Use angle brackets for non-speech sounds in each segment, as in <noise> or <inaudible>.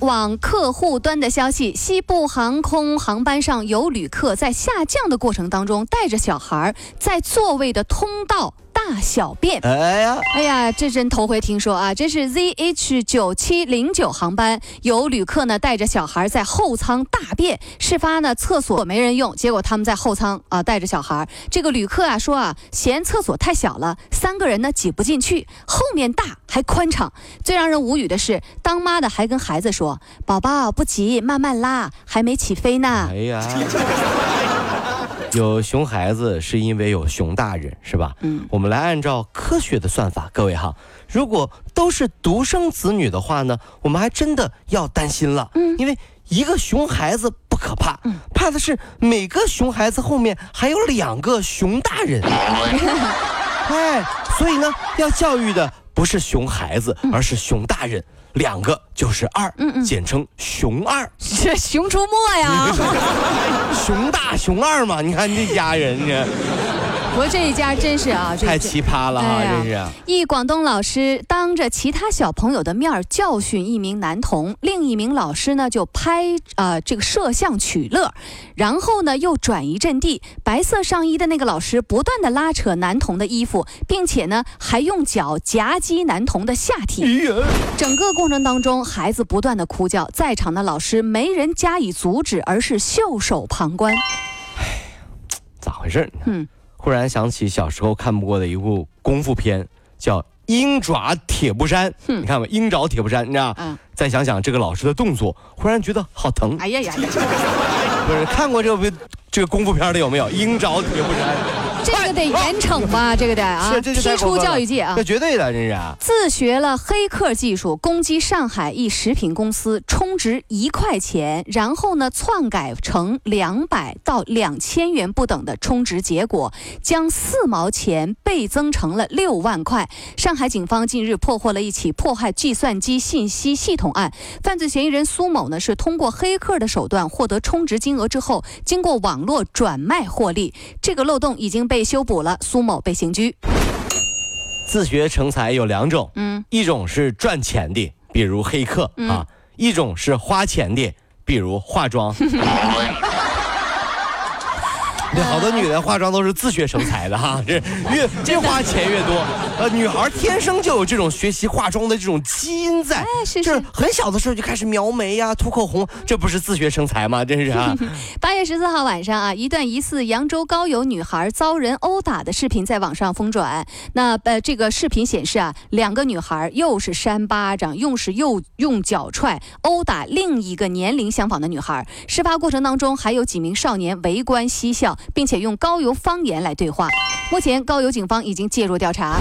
网客户端的消息，西部航空航班上有旅客在下降的过程当中带着小孩在座位的通道。大小便，哎呀，哎呀，这真头回听说啊！这是 ZH 九七零九航班，有旅客呢带着小孩在后舱大便。事发呢厕所没人用，结果他们在后舱啊带着小孩。这个旅客啊说啊嫌厕所太小了，三个人呢挤不进去，后面大还宽敞。最让人无语的是，当妈的还跟孩子说：“宝宝不急，慢慢拉，还没起飞呢。” <laughs> 哎呀。有熊孩子是因为有熊大人，是吧？嗯，我们来按照科学的算法，各位哈，如果都是独生子女的话呢，我们还真的要担心了。嗯，因为一个熊孩子不可怕，怕的是每个熊孩子后面还有两个熊大人。<laughs> 哎，所以呢，要教育的不是熊孩子，而是熊大人。两个就是二，嗯嗯，简称熊二，这 <laughs> 熊出没呀，<laughs> 熊大熊二嘛，你看这家人呢。不过这一家真是啊，太奇葩了哈，真是。一广东老师当着其他小朋友的面教训一名男童，另一名老师呢就拍呃这个摄像取乐，然后呢又转移阵地，白色上衣的那个老师不断的拉扯男童的衣服，并且呢还用脚夹击男童的下体。<laughs> 整个过程当中，孩子不断的哭叫，在场的老师没人加以阻止，而是袖手旁观。哎呀，咋回事？嗯。忽然想起小时候看不过的一部功夫片，叫《鹰爪铁布衫》。你看吧，《鹰爪铁布衫》，你知道？嗯。再想想这个老师的动作，忽然觉得好疼。哎呀呀！不是看过这部这个功夫片的有没有？《鹰爪铁布衫》。这个得严惩吧？这个得啊，踢出教育界啊！这绝对的，这是。自学了黑客技术，攻击上海一食品公司，充值一块钱，然后呢篡改成两百到两千元不等的充值结果，将四毛钱倍增成了六万块。上海警方近日破获了一起破坏计算机信息系统案，犯罪嫌疑人苏某呢是通过黑客的手段获得充值金额之后，经过网络转卖获利。这个漏洞已经。被修补了，苏某被刑拘。自学成才有两种，嗯，一种是赚钱的，比如黑客啊；一种是花钱的，比如化妆。<laughs> 对，<laughs> 好多女的化妆都是自学成才的哈，这越 <laughs> 越花钱越多。呃，女孩天生就有这种学习化妆的这种基因在，就是很小的时候就开始描眉呀、涂口红，这不是自学成才吗？真是啊！<laughs> 八月十四号晚上啊，一段疑似扬州高邮女孩遭人殴打的视频在网上疯转。那呃，这个视频显示啊，两个女孩又是扇巴掌，又是又用脚踹殴打另一个年龄相仿的女孩。事发过程当中，还有几名少年围观嬉笑。并且用高邮方言来对话。目前，高邮警方已经介入调查。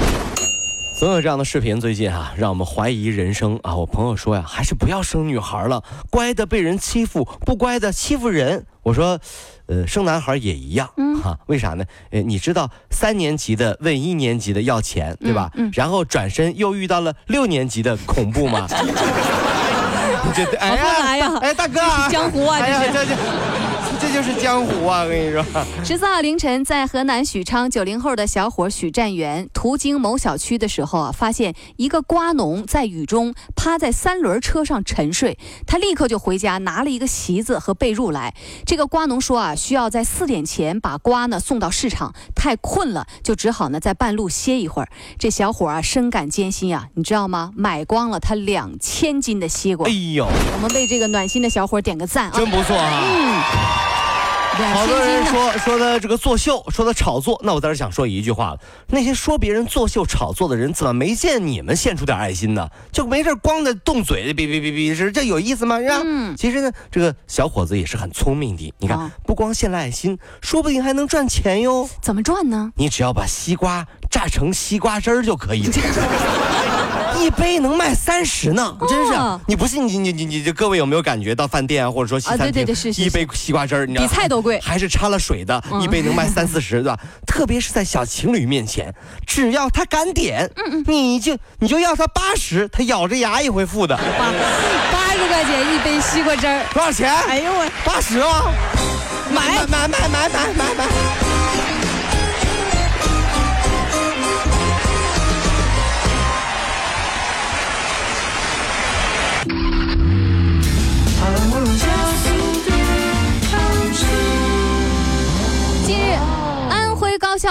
总有这样的视频，最近啊，让我们怀疑人生啊。我朋友说呀，还是不要生女孩了，乖的被人欺负，不乖的欺负人。我说，呃，生男孩也一样，哈，为啥呢？呃，你知道三年级的问一年级的要钱，对吧？嗯然后转身又遇到了六年级的恐怖吗？<laughs> 这哎呀，哎大哥，<laughs> 江湖啊，这是。这就是江湖啊！我跟你说，十四号凌晨，在河南许昌，九零后的小伙许占元途经某小区的时候啊，发现一个瓜农在雨中趴在三轮车上沉睡。他立刻就回家拿了一个席子和被褥来。这个瓜农说啊，需要在四点前把瓜呢送到市场，太困了，就只好呢在半路歇一会儿。这小伙啊，深感艰辛啊，你知道吗？买光了他两千斤的西瓜。哎呦，我们为这个暖心的小伙点个赞啊！真不错啊！嗯。好多人说说的这个作秀，说的炒作，那我在这想说一句话了：那些说别人作秀炒作的人，怎么没见你们献出点爱心呢？就没事光在动嘴，哔哔哔哔是这有意思吗？是吧？嗯。其实呢，这个小伙子也是很聪明的。你看，不光献了爱心，说不定还能赚钱哟。怎么赚呢？你只要把西瓜榨榨成西瓜汁儿就可以了。一杯能卖三十呢，真是！你不信，你你你你，这各位有没有感觉到饭店啊，或者说西餐厅，一杯西瓜汁儿，你比菜都贵，还是掺了水的，一杯能卖三四十，对吧？特别是在小情侣面前，只要他敢点，你就你就要他八十，他咬着牙也会付的。八十块钱一杯西瓜汁儿，多少钱？哎呦喂，八十啊！买买买买买买买！高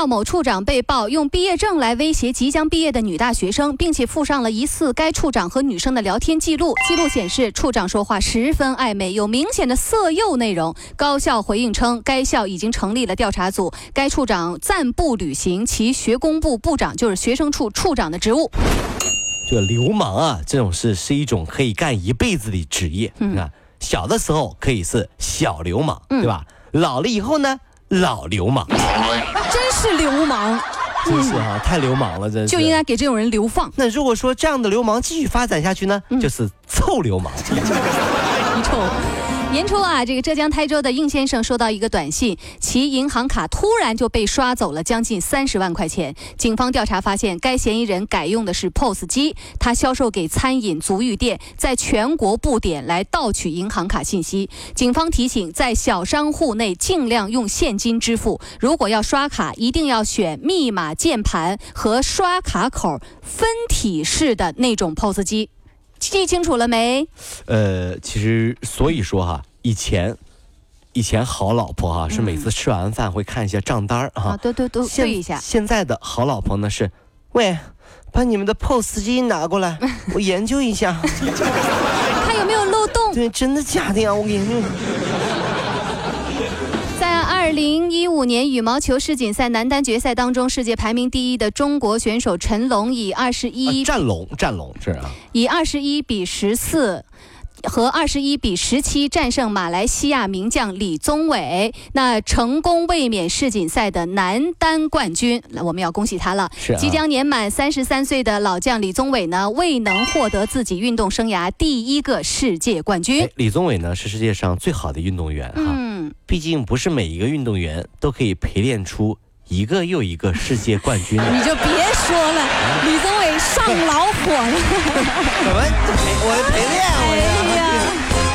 校某处长被曝用毕业证来威胁即将毕业的女大学生，并且附上了疑似该处长和女生的聊天记录。记录显示，处长说话十分暧昧，有明显的色诱内容。高校回应称，该校已经成立了调查组。该处长暂不履行其学工部部长，就是学生处处长的职务。这个流氓啊，这种事是一种可以干一辈子的职业。你看，小的时候可以是小流氓，对吧？老了以后呢？老流氓，真是流氓，真是哈，太流氓了，真是。就应该给这种人流放。那如果说这样的流氓继续发展下去呢，就是臭流氓，<laughs> 臭。年初啊，这个浙江台州的应先生收到一个短信，其银行卡突然就被刷走了将近三十万块钱。警方调查发现，该嫌疑人改用的是 POS 机，他销售给餐饮足浴店，在全国布点来盗取银行卡信息。警方提醒，在小商户内尽量用现金支付，如果要刷卡，一定要选密码键盘和刷卡口分体式的那种 POS 机。记清楚了没？呃，其实所以说哈，以前，以前好老婆哈是每次吃完饭会看一下账单儿啊，对对对，对一下。现在的好老婆呢是，喂，把你们的 POS 机拿过来，<laughs> 我研究一下，看有没有漏洞。对，真的假的呀？我给你。二零一五年羽毛球世锦赛男单决赛当中，世界排名第一的中国选手陈龙以二十一战龙战龙是啊，以二十一比十四。和二十一比十七战胜马来西亚名将李宗伟，那成功卫冕世锦赛的男单冠军，那我们要恭喜他了。是。即将年满三十三岁的老将李宗伟呢，未能获得自己运动生涯第一个世界冠军。李宗伟呢，是世界上最好的运动员哈。嗯。毕竟不是每一个运动员都可以陪练出一个又一个世界冠军。你就别说了，李宗伟上老火了。怎么？我陪练？我。